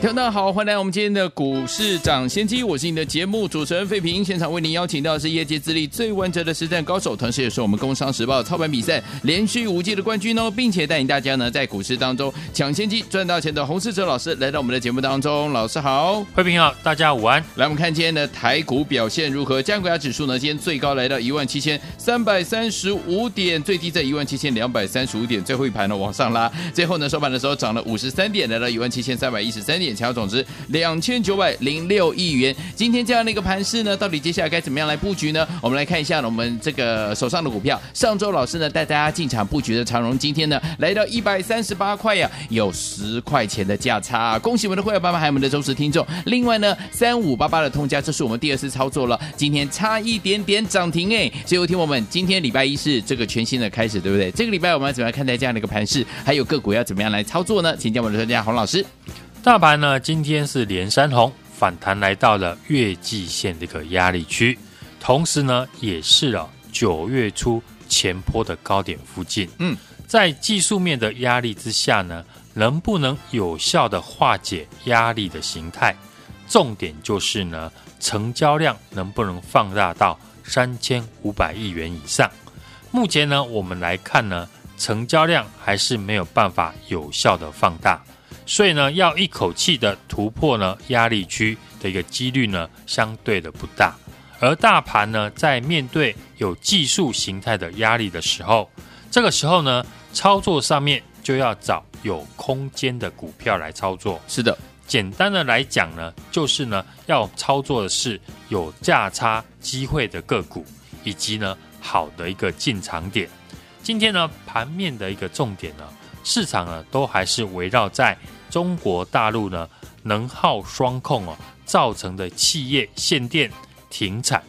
听众好，欢迎来我们今天的股市涨先机，我是你的节目主持人费平。现场为您邀请到的是业界资历最完整的实战高手，同时也是我们工商时报操盘比赛连续五届的冠军哦，并且带领大家呢在股市当中抢先机赚大钱的洪世哲老师来到我们的节目当中。老师好，费平好，大家午安。来，我们看今天的台股表现如何？加权指数呢，今天最高来到一万七千三百三十五点，最低在一万七千两百三十五点，最后一盘呢往上拉，最后呢收盘的时候涨了五十三点，来到一万七千三百一十三点。成交总值两千九百零六亿元。今天这样的一个盘势呢，到底接下来该怎么样来布局呢？我们来看一下我们这个手上的股票。上周老师呢带大家进场布局的长荣，今天呢来到一百三十八块呀，有十块钱的价差。恭喜我们的会员爸爸还有我们的忠实听众。另外呢，三五八八的通家，这是我们第二次操作了，今天差一点点涨停哎。所以有听我们，今天礼拜一是这个全新的开始，对不对？这个礼拜我们要怎么样看待这样的一个盘势？还有个股要怎么样来操作呢？请教我们的专家洪老师。大盘呢，今天是连三红，反弹来到了月季线这个压力区，同时呢，也是啊九月初前坡的高点附近。嗯，在技术面的压力之下呢，能不能有效的化解压力的形态？重点就是呢，成交量能不能放大到三千五百亿元以上？目前呢，我们来看呢，成交量还是没有办法有效的放大。所以呢，要一口气的突破呢压力区的一个几率呢，相对的不大。而大盘呢，在面对有技术形态的压力的时候，这个时候呢，操作上面就要找有空间的股票来操作。是的，简单的来讲呢，就是呢，要操作的是有价差机会的个股，以及呢好的一个进场点。今天呢，盘面的一个重点呢，市场呢都还是围绕在。中国大陆呢，能耗双控哦，造成的企业限电停产，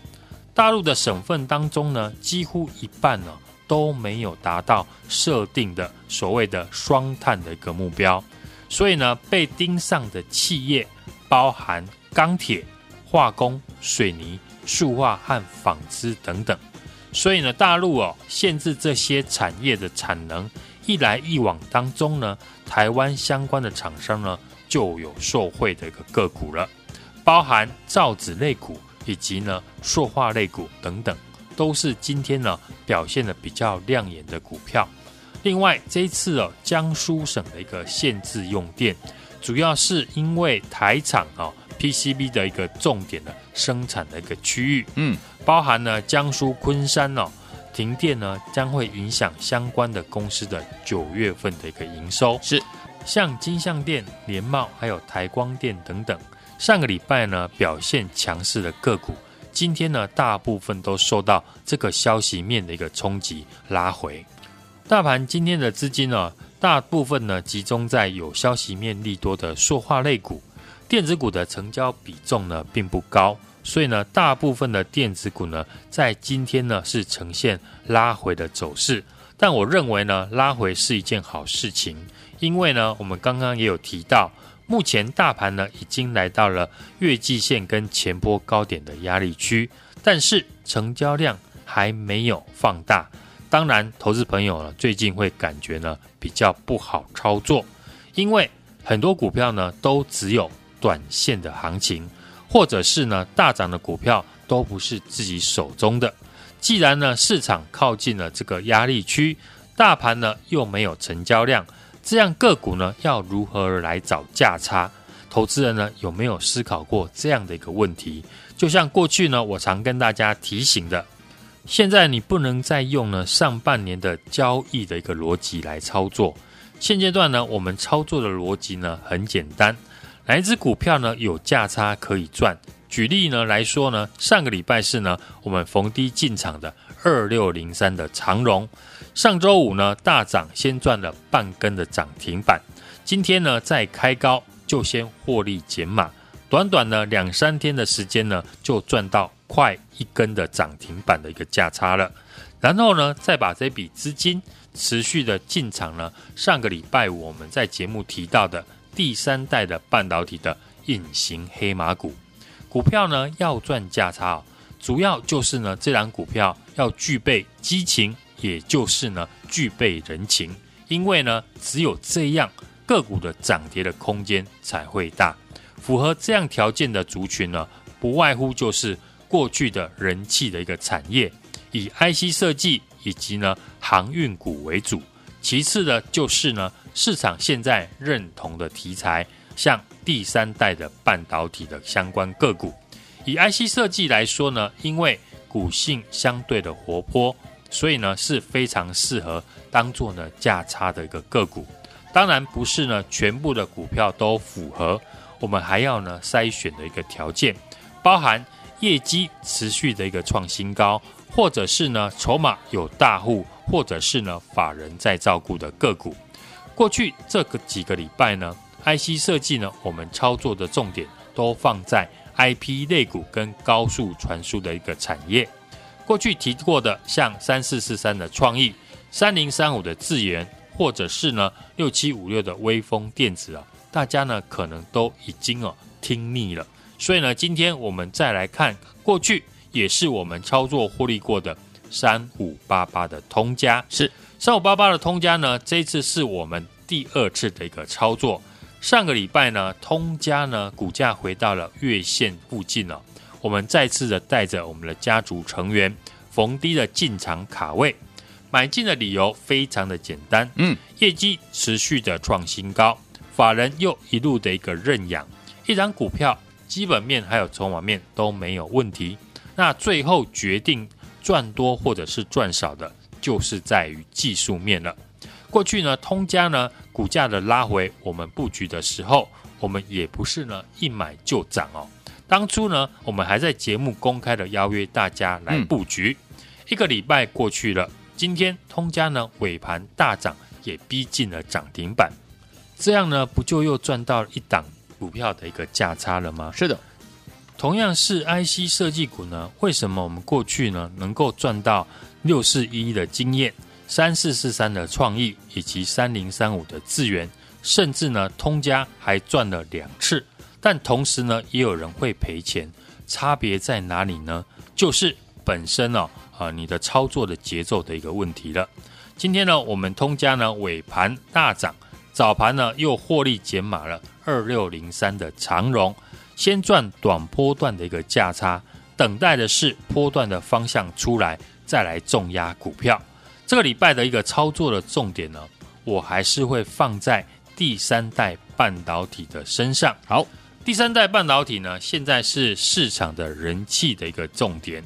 大陆的省份当中呢，几乎一半呢都没有达到设定的所谓的双碳的一个目标，所以呢，被盯上的企业包含钢铁、化工、水泥、塑化和纺织等等，所以呢，大陆哦限制这些产业的产能。一来一往当中呢，台湾相关的厂商呢就有受惠的一个个股了，包含造纸类股以及呢塑化类股等等，都是今天呢表现的比较亮眼的股票。另外这一次哦，江苏省的一个限制用电，主要是因为台厂哦 PCB 的一个重点的生产的一个区域，嗯，包含呢江苏昆山哦。停电呢，将会影响相关的公司的九月份的一个营收。是，像金像电、联茂还有台光电等等，上个礼拜呢表现强势的个股，今天呢大部分都受到这个消息面的一个冲击拉回。大盘今天的资金呢，大部分呢集中在有消息面利多的塑化类股，电子股的成交比重呢并不高。所以呢，大部分的电子股呢，在今天呢是呈现拉回的走势。但我认为呢，拉回是一件好事情，因为呢，我们刚刚也有提到，目前大盘呢已经来到了月季线跟前波高点的压力区，但是成交量还没有放大。当然，投资朋友呢最近会感觉呢比较不好操作，因为很多股票呢都只有短线的行情。或者是呢，大涨的股票都不是自己手中的。既然呢，市场靠近了这个压力区，大盘呢又没有成交量，这样个股呢要如何来找价差？投资人呢有没有思考过这样的一个问题？就像过去呢，我常跟大家提醒的，现在你不能再用呢上半年的交易的一个逻辑来操作。现阶段呢，我们操作的逻辑呢很简单。哪一支股票呢有价差可以赚？举例呢来说呢，上个礼拜四呢，我们逢低进场的二六零三的长荣，上周五呢大涨，先赚了半根的涨停板。今天呢再开高就先获利减码，短短呢两三天的时间呢就赚到快一根的涨停板的一个价差了。然后呢，再把这笔资金持续的进场呢，上个礼拜五我们在节目提到的第三代的半导体的隐形黑马股，股票呢要赚价差哦，主要就是呢这档股票要具备激情，也就是呢具备人情，因为呢只有这样个股的涨跌的空间才会大。符合这样条件的族群呢，不外乎就是过去的人气的一个产业，以 IC 设计以及呢航运股为主。其次呢，就是呢市场现在认同的题材，像第三代的半导体的相关个股。以 IC 设计来说呢，因为股性相对的活泼，所以呢是非常适合当做呢价差的一个个股。当然不是呢全部的股票都符合。我们还要呢筛选的一个条件，包含业绩持续的一个创新高，或者是呢筹码有大户，或者是呢法人在照顾的个股。过去这个几个礼拜呢，IC 设计呢，我们操作的重点都放在 IP 类股跟高速传输的一个产业。过去提过的像三四四三的创意，三零三五的智原，或者是呢六七五六的威风电子啊。大家呢可能都已经哦听腻了，所以呢，今天我们再来看过去也是我们操作获利过的三五八八的通家，是。三五八八的通家呢，这一次是我们第二次的一个操作。上个礼拜呢，通家呢股价回到了月线附近了，我们再次的带着我们的家族成员逢低的进场卡位，买进的理由非常的简单，嗯，业绩持续的创新高。法人又一路的一个认养，一张股票基本面还有筹码面都没有问题，那最后决定赚多或者是赚少的，就是在于技术面了。过去呢，通家呢股价的拉回，我们布局的时候，我们也不是呢一买就涨哦。当初呢，我们还在节目公开的邀约大家来布局，一个礼拜过去了，今天通家呢尾盘大涨，也逼近了涨停板。这样呢，不就又赚到一档股票的一个价差了吗？是的，同样是 IC 设计股呢，为什么我们过去呢能够赚到六四一的经验，三四四三的创意以及三零三五的资源，甚至呢通家还赚了两次，但同时呢也有人会赔钱，差别在哪里呢？就是本身哦啊你的操作的节奏的一个问题了。今天呢我们通家呢尾盘大涨。早盘呢，又获利减码了二六零三的长荣，先赚短波段的一个价差，等待的是波段的方向出来，再来重压股票。这个礼拜的一个操作的重点呢，我还是会放在第三代半导体的身上。好，第三代半导体呢，现在是市场的人气的一个重点，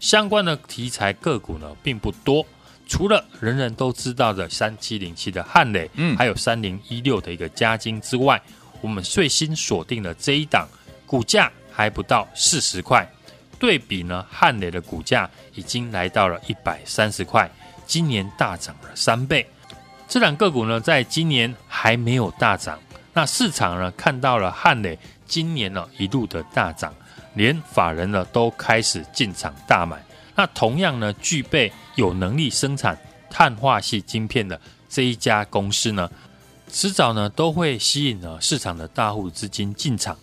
相关的题材个股呢，并不多。除了人人都知道的三七零七的汉磊，嗯，还有三零一六的一个嘉金之外，我们最新锁定了这一档，股价还不到四十块，对比呢汉磊的股价已经来到了一百三十块，今年大涨了三倍。这两个股呢，在今年还没有大涨，那市场呢看到了汉磊今年呢一路的大涨，连法人呢都开始进场大买。那同样呢，具备有能力生产碳化系晶片的这一家公司呢，迟早呢都会吸引了市场的大户资金进场。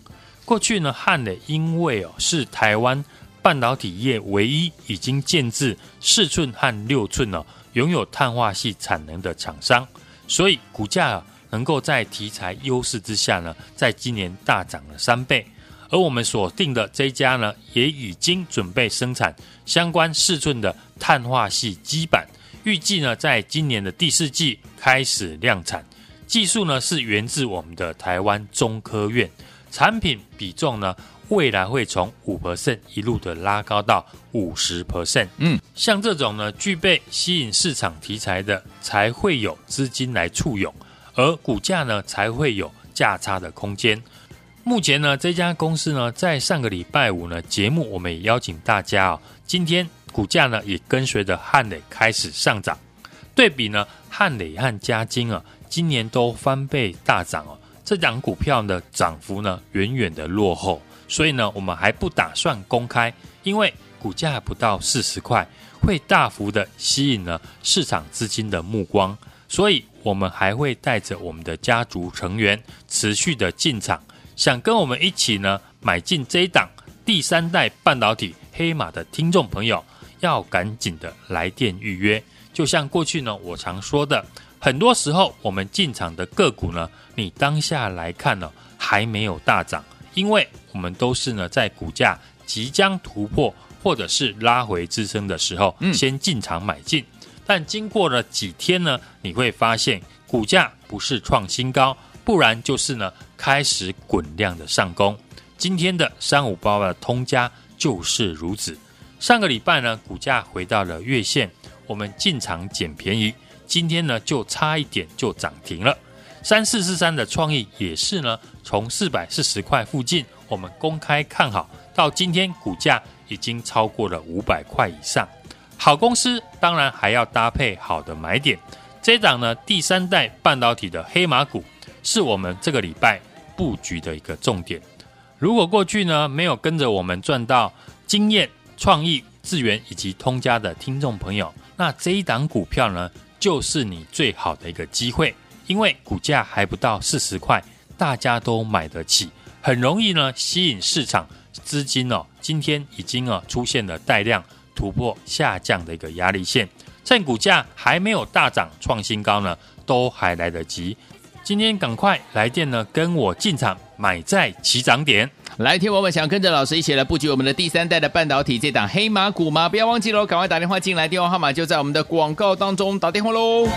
过去呢，汉磊因为哦是台湾半导体业唯一已经建置四寸和六寸哦拥有碳化系产能的厂商，所以股价啊能够在题材优势之下呢，在今年大涨了三倍。而我们锁定的这一家呢，也已经准备生产相关四寸的碳化系基板，预计呢在今年的第四季开始量产。技术呢是源自我们的台湾中科院，产品比重呢未来会从五 percent 一路的拉高到五十 percent。嗯，像这种呢具备吸引市场题材的，才会有资金来簇拥，而股价呢才会有价差的空间。目前呢，这家公司呢，在上个礼拜五呢，节目我们也邀请大家哦，今天股价呢也跟随着汉磊开始上涨。对比呢，汉磊和嘉金啊，今年都翻倍大涨哦，这档股票的涨幅呢远远的落后，所以呢，我们还不打算公开，因为股价不到四十块，会大幅的吸引了市场资金的目光，所以我们还会带着我们的家族成员持续的进场，想跟我们一起呢买进这一档第三代半导体黑马的听众朋友，要赶紧的来电预约。就像过去呢，我常说的，很多时候我们进场的个股呢，你当下来看呢，还没有大涨，因为我们都是呢在股价即将突破或者是拉回支撑的时候，先进场买进。嗯、但经过了几天呢，你会发现股价不是创新高，不然就是呢开始滚量的上攻。今天的三五八八的通家就是如此。上个礼拜呢，股价回到了月线。我们进场捡便宜，今天呢就差一点就涨停了。三四四三的创意也是呢，从四百四十块附近我们公开看好，到今天股价已经超过了五百块以上。好公司当然还要搭配好的买点。这一档呢第三代半导体的黑马股是我们这个礼拜布局的一个重点。如果过去呢没有跟着我们赚到经验、创意、资源以及通家的听众朋友，那这一档股票呢，就是你最好的一个机会，因为股价还不到四十块，大家都买得起，很容易呢吸引市场资金哦。今天已经啊出现了带量突破下降的一个压力线，趁股价还没有大涨创新高呢，都还来得及。今天赶快来电呢，跟我进场买在起涨点。来听我们想跟着老师一起来布局我们的第三代的半导体这档黑马股吗？不要忘记喽，赶快打电话进来，电话号码就在我们的广告当中，打电话喽。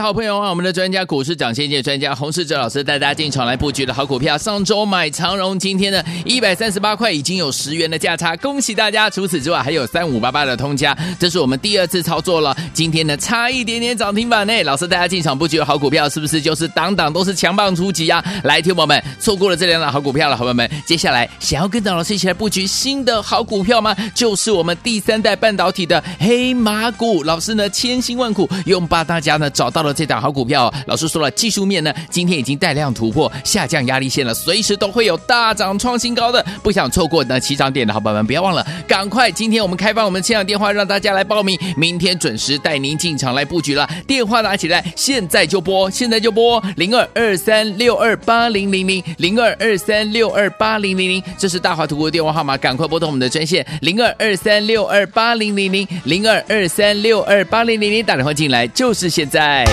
好朋友啊，我们的专家股市涨先机专家洪世哲老师带大家进场来布局的好股票，上周买长荣，今天呢一百三十八块已经有十元的价差，恭喜大家！除此之外还有三五八八的通家，这是我们第二次操作了，今天呢差一点点涨停板呢。老师带大家进场布局的好股票，是不是就是档档都是强棒出击啊？来，听友们错过了这两档好股票了，好朋友们，接下来想要跟着老师一起来布局新的好股票吗？就是我们第三代半导体的黑马股，老师呢千辛万苦用把大家呢找。到了这档好股票，老师说了，技术面呢，今天已经带量突破下降压力线了，随时都会有大涨创新高的，不想错过呢起涨点的好朋友们，不要忘了，赶快！今天我们开放我们的现场电话，让大家来报名，明天准时带您进场来布局了。电话拿起来，现在就拨，现在就拨零二二三六二八零零零零二二三六二八零零零，这是大华图的电话号码，赶快拨通我们的专线零二二三六二八零零零零二二三六二八零零零，打电话进来就是现在。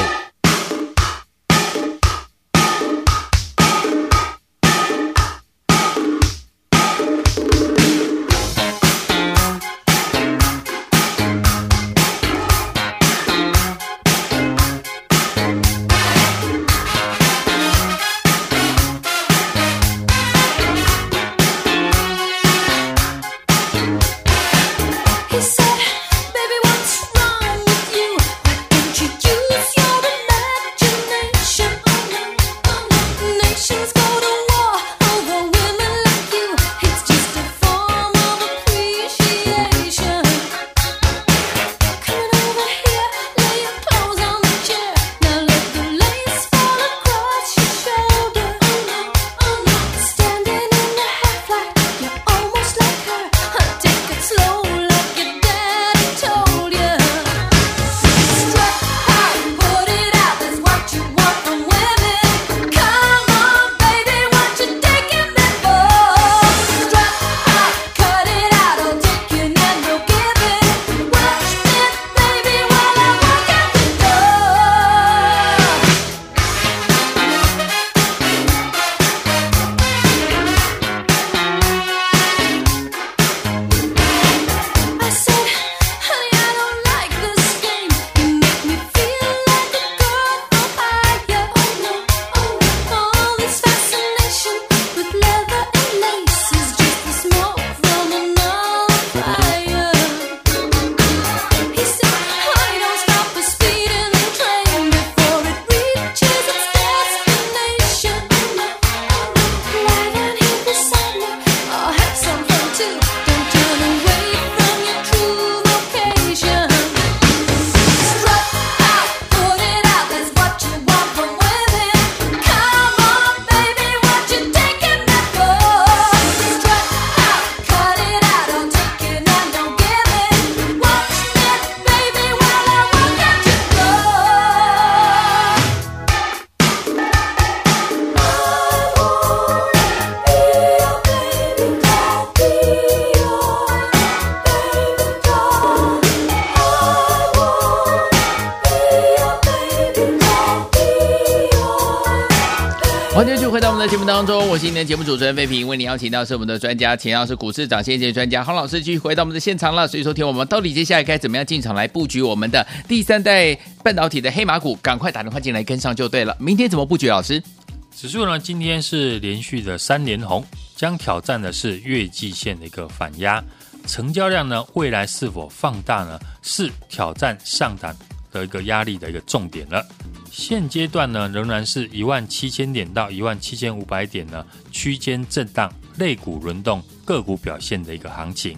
节目当中，我是今天的节目主持人费平，为您邀请到是我们的专家，钱老师股市涨先机专家洪老师继续回到我们的现场了。所以说，听我们到底接下来该怎么样进场来布局我们的第三代半导体的黑马股？赶快打电话进来跟上就对了。明天怎么布局？老师，指数呢？今天是连续的三连红，将挑战的是月季线的一个反压，成交量呢，未来是否放大呢？是挑战上档的一个压力的一个重点了。现阶段呢，仍然是一万七千点到一万七千五百点呢区间震荡，类股轮动，个股表现的一个行情。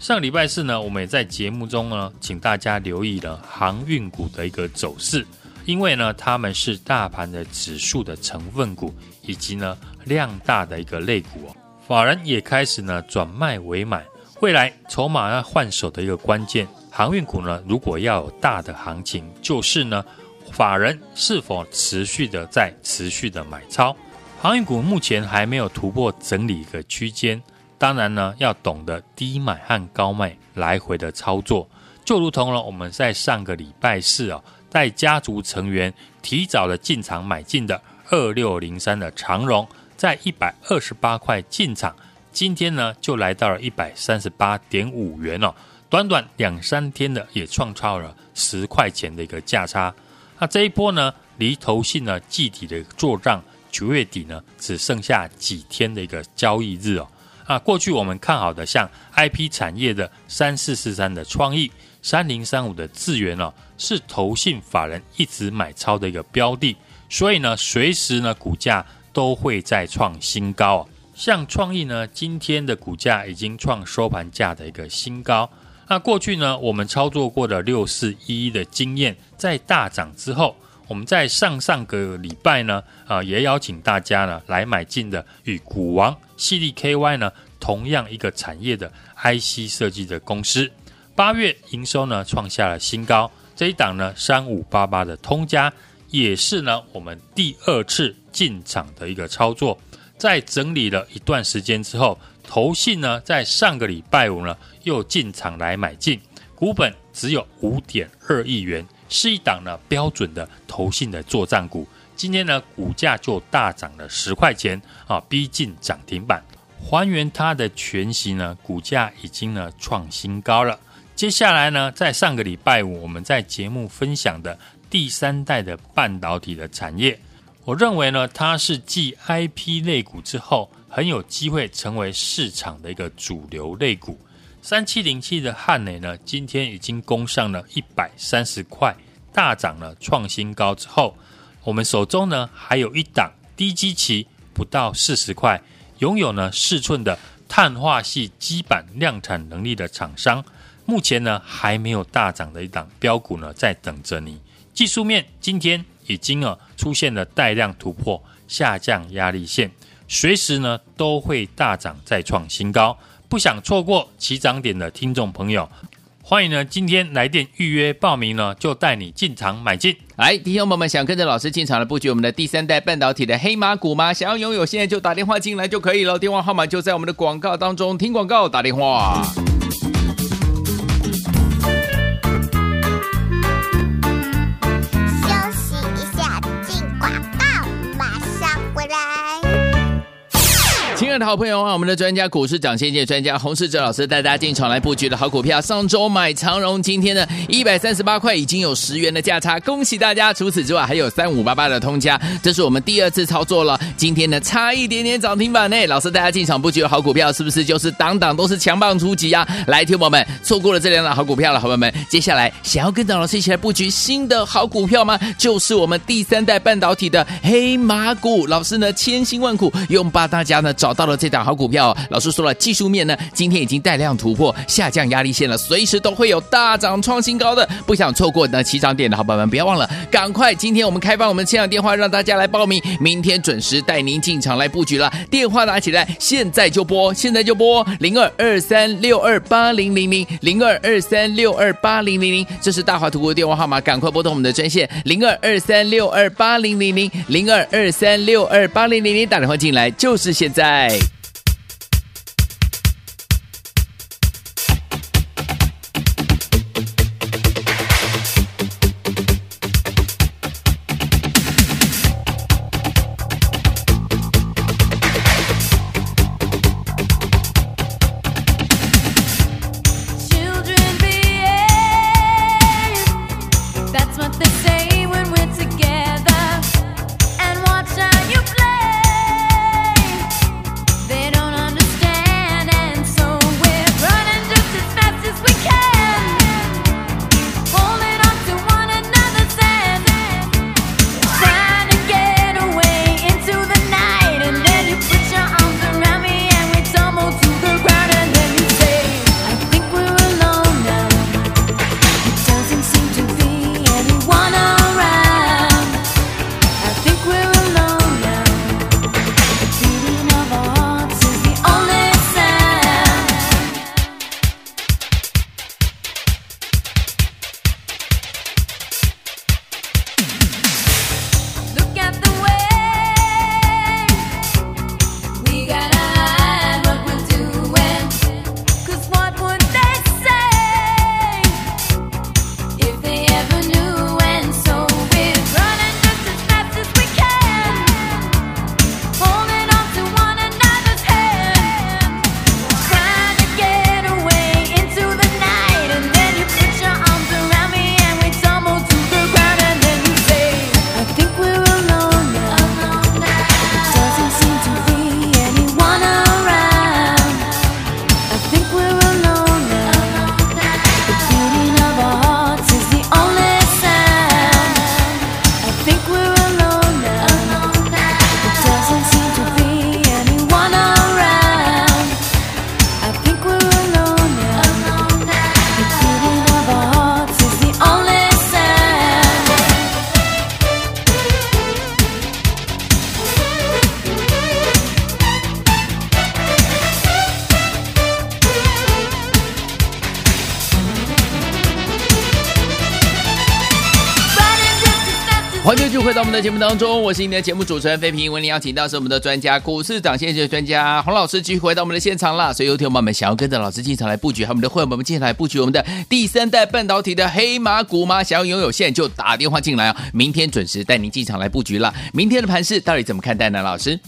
上礼拜四呢，我们也在节目中呢，请大家留意了航运股的一个走势，因为呢，他们是大盘的指数的成分股，以及呢量大的一个类股哦。法人也开始呢转卖为买，未来筹码要换手的一个关键，航运股呢，如果要有大的行情，就是呢。法人是否持续的在持续的买超？航运股目前还没有突破整理一个区间，当然呢，要懂得低买和高卖来回的操作，就如同了我们在上个礼拜四啊，带家族成员提早的进场买进的二六零三的长荣，在一百二十八块进场，今天呢就来到了一百三十八点五元哦，短短两三天的也创造了十块钱的一个价差。那这一波呢，离投信呢季底的做账，九月底呢只剩下几天的一个交易日哦。啊，过去我们看好的像 IP 产业的三四四三的创意，三零三五的智源哦，是投信法人一直买超的一个标的，所以呢，随时呢股价都会再创新高哦。像创意呢，今天的股价已经创收盘价的一个新高。那过去呢，我们操作过的六四一一的经验，在大涨之后，我们在上上个礼拜呢，啊，也邀请大家呢来买进的与股王矽力 KY 呢同样一个产业的 IC 设计的公司，八月营收呢创下了新高。这一档呢三五八八的通家，也是呢我们第二次进场的一个操作，在整理了一段时间之后。投信呢，在上个礼拜五呢，又进场来买进，股本只有五点二亿元，是一档呢标准的投信的作战股。今天呢，股价就大涨了十块钱啊，逼近涨停板。还原它的全息呢，股价已经呢创新高了。接下来呢，在上个礼拜五我们在节目分享的第三代的半导体的产业，我认为呢，它是继 IP 类股之后。很有机会成为市场的一个主流类股，三七零七的汉磊呢，今天已经攻上了一百三十块，大涨了创新高之后，我们手中呢还有一档低基期不到四十块，拥有呢四寸的碳化系基板量产能力的厂商，目前呢还没有大涨的一档标股呢在等着你。技术面今天已经啊出现了带量突破，下降压力线。随时呢都会大涨再创新高，不想错过起涨点的听众朋友，欢迎呢今天来电预约报名呢，就带你进场买进。来，听众朋友们想跟着老师进场来布局我们的第三代半导体的黑马股吗？想要拥有，现在就打电话进来就可以了，电话号码就在我们的广告当中，听广告打电话。好朋友啊，我们的专家股市涨先机专家洪世哲老师带大家进场来布局的好股票，上周买长荣，今天呢一百三十八块已经有十元的价差，恭喜大家！除此之外还有三五八八的通家，这是我们第二次操作了，今天呢差一点点涨停板呢。老师带大家进场布局的好股票，是不是就是档档都是强棒出击啊？来，听友们错过了这两档好股票了，好朋友们，接下来想要跟着老师一起来布局新的好股票吗？就是我们第三代半导体的黑马股，老师呢千辛万苦用把大家呢找到。了这档好股票，老师说了，技术面呢，今天已经带量突破下降压力线了，随时都会有大涨创新高的，不想错过呢起涨点的好朋友们，不要忘了，赶快！今天我们开放我们现场电话，让大家来报名，明天准时带您进场来布局了。电话拿起来，现在就拨，现在就拨零二二三六二八零零零零二二三六二八零零零，这是大华图的电话号码，赶快拨通我们的专线零二二三六二八零零零零二二三六二八零零零，打电话进来就是现在。say when we're together. 回到我们的节目当中，我是你的节目主持人费平。为您邀请到是我们的专家，股市涨先机专家洪老师，继续回到我们的现场了。所以，有听友们想要跟着老师进场来布局，还有我们的会员们进场来布局我们的第三代半导体的黑马股吗？想要拥有，现在就打电话进来啊。明天准时带您进场来布局了。明天的盘势到底怎么看待呢？老师，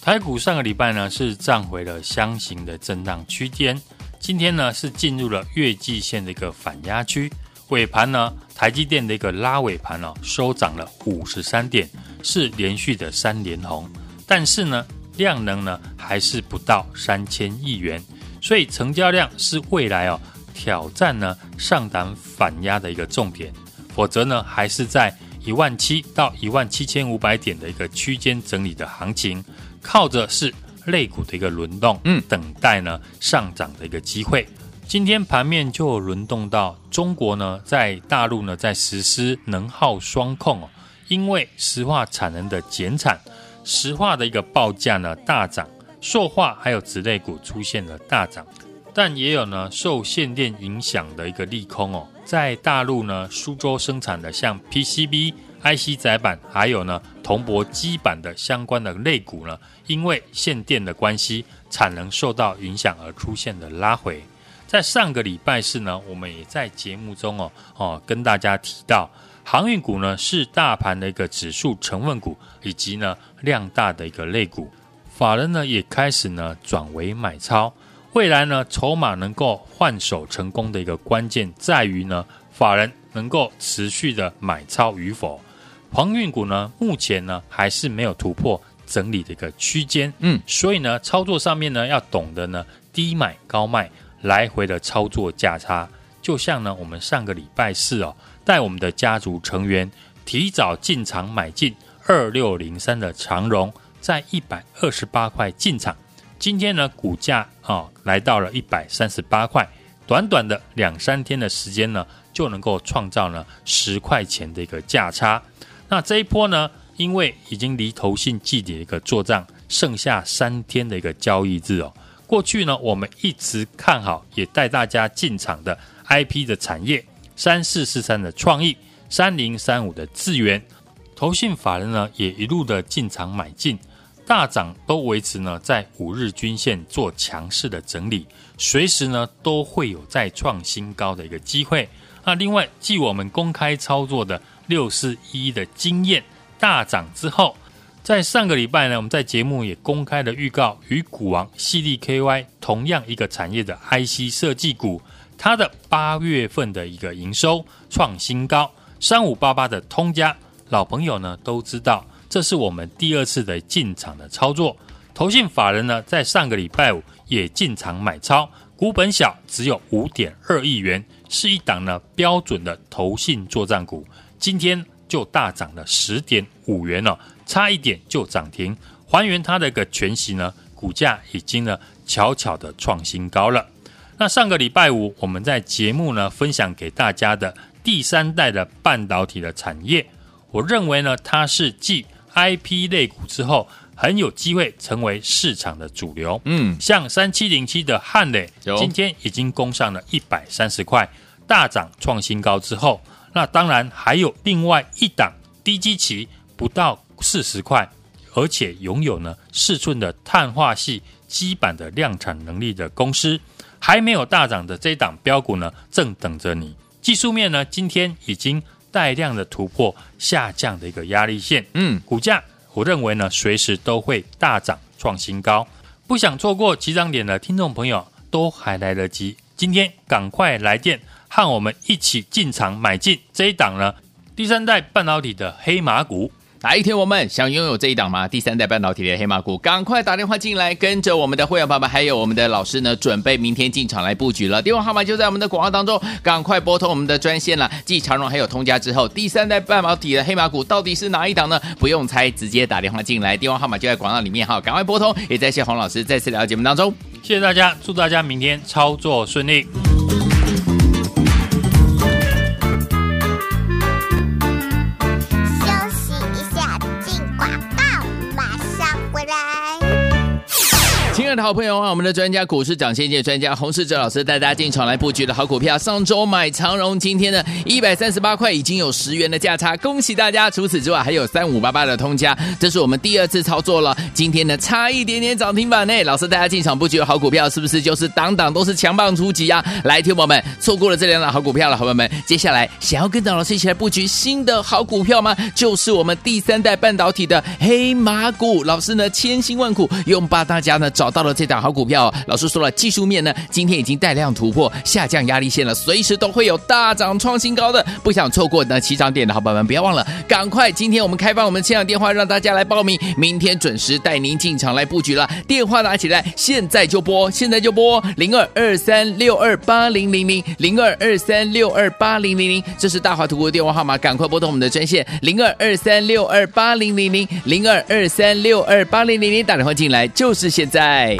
台股上个礼拜呢是站回了箱型的震荡区间，今天呢是进入了月季线的一个反压区。尾盘呢，台积电的一个拉尾盘哦，收涨了五十三点，是连续的三连红。但是呢，量能呢还是不到三千亿元，所以成交量是未来哦挑战呢上档反压的一个重点。否则呢，还是在一万七到一万七千五百点的一个区间整理的行情，靠着是类股的一个轮动，嗯，等待呢上涨的一个机会。今天盘面就轮动到中国呢，在大陆呢在实施能耗双控哦，因为石化产能的减产，石化的一个报价呢大涨，塑化还有子类股出现了大涨，但也有呢受限电影响的一个利空哦，在大陆呢苏州生产的像 PCB、IC 载板，还有呢铜箔基板的相关的类股呢，因为限电的关系，产能受到影响而出现的拉回。在上个礼拜四呢，我们也在节目中哦哦跟大家提到，航运股呢是大盘的一个指数成分股，以及呢量大的一个类股，法人呢也开始呢转为买超，未来呢筹码能够换手成功的一个关键在于呢法人能够持续的买超与否。航运股呢目前呢还是没有突破整理的一个区间，嗯，所以呢操作上面呢要懂得呢低买高卖。来回的操作价差，就像呢，我们上个礼拜四哦，带我们的家族成员提早进场买进二六零三的长荣，在一百二十八块进场，今天呢股价啊、哦、来到了一百三十八块，短短的两三天的时间呢，就能够创造呢十块钱的一个价差。那这一波呢，因为已经离投信季底的一个做账剩下三天的一个交易日哦。过去呢，我们一直看好，也带大家进场的 IP 的产业，三四四三的创意，三零三五的智源，投信法人呢也一路的进场买进，大涨都维持呢在五日均线做强势的整理，随时呢都会有再创新高的一个机会。那另外，继我们公开操作的六四一一的经验大涨之后。在上个礼拜呢，我们在节目也公开的预告，与股王矽力 KY 同样一个产业的 IC 设计股，它的八月份的一个营收创新高，三五八八的通家老朋友呢都知道，这是我们第二次的进场的操作。投信法人呢在上个礼拜五也进场买超，股本小，只有五点二亿元，是一档呢标准的投信作战股，今天就大涨了十点五元了。差一点就涨停，还原它的一个全息呢，股价已经呢悄悄的创新高了。那上个礼拜五我们在节目呢分享给大家的第三代的半导体的产业，我认为呢它是继 IP 类股之后很有机会成为市场的主流。嗯，像三七零七的汉磊，今天已经攻上了一百三十块，大涨创新高之后，那当然还有另外一档低基期不到。四十块，而且拥有呢四寸的碳化系基板的量产能力的公司，还没有大涨的这档标股呢，正等着你。技术面呢，今天已经带量的突破下降的一个压力线，嗯，股价我认为呢，随时都会大涨创新高。不想错过起涨点的听众朋友，都还来得及，今天赶快来电，和我们一起进场买进这一档呢，第三代半导体的黑马股。哪一天我们想拥有这一档吗？第三代半导体的黑马股，赶快打电话进来，跟着我们的会员爸爸还有我们的老师呢，准备明天进场来布局了。电话号码就在我们的广告当中，赶快拨通我们的专线了。继长荣还有通家之后，第三代半导体的黑马股到底是哪一档呢？不用猜，直接打电话进来，电话号码就在广告里面哈，赶快拨通。也在谢洪老师再次来到节目当中，谢谢大家，祝大家明天操作顺利。好朋友啊，我们的专家股市涨先机专家洪世哲老师带大家进场来布局的好股票，上周买长荣，今天呢一百三十八块已经有十元的价差，恭喜大家！除此之外还有三五八八的通家，这是我们第二次操作了，今天呢差一点点涨停板呢。老师带大家进场布局的好股票，是不是就是档档都是强棒出击啊？来，听友们错过了这两档好股票了，好朋友们，接下来想要跟着老师一起来布局新的好股票吗？就是我们第三代半导体的黑马股，老师呢千辛万苦用把大家呢找到了这档好股票。老师说了，技术面呢今天已经带量突破下降压力线了，随时都会有大涨创新高的，不想错过呢起涨点的好朋友们，不要忘了，赶快今天我们开放我们的现场电话，让大家来报名，明天准时带您进场来布局了。电话拿起来，现在就拨，现在就拨零二二三六二八零零零零二二三六二八零零零，这是大华图的电话号码，赶快拨通我们的专线零二二三六二八零零零零二二三六二八零零零，打电话进来就是现在。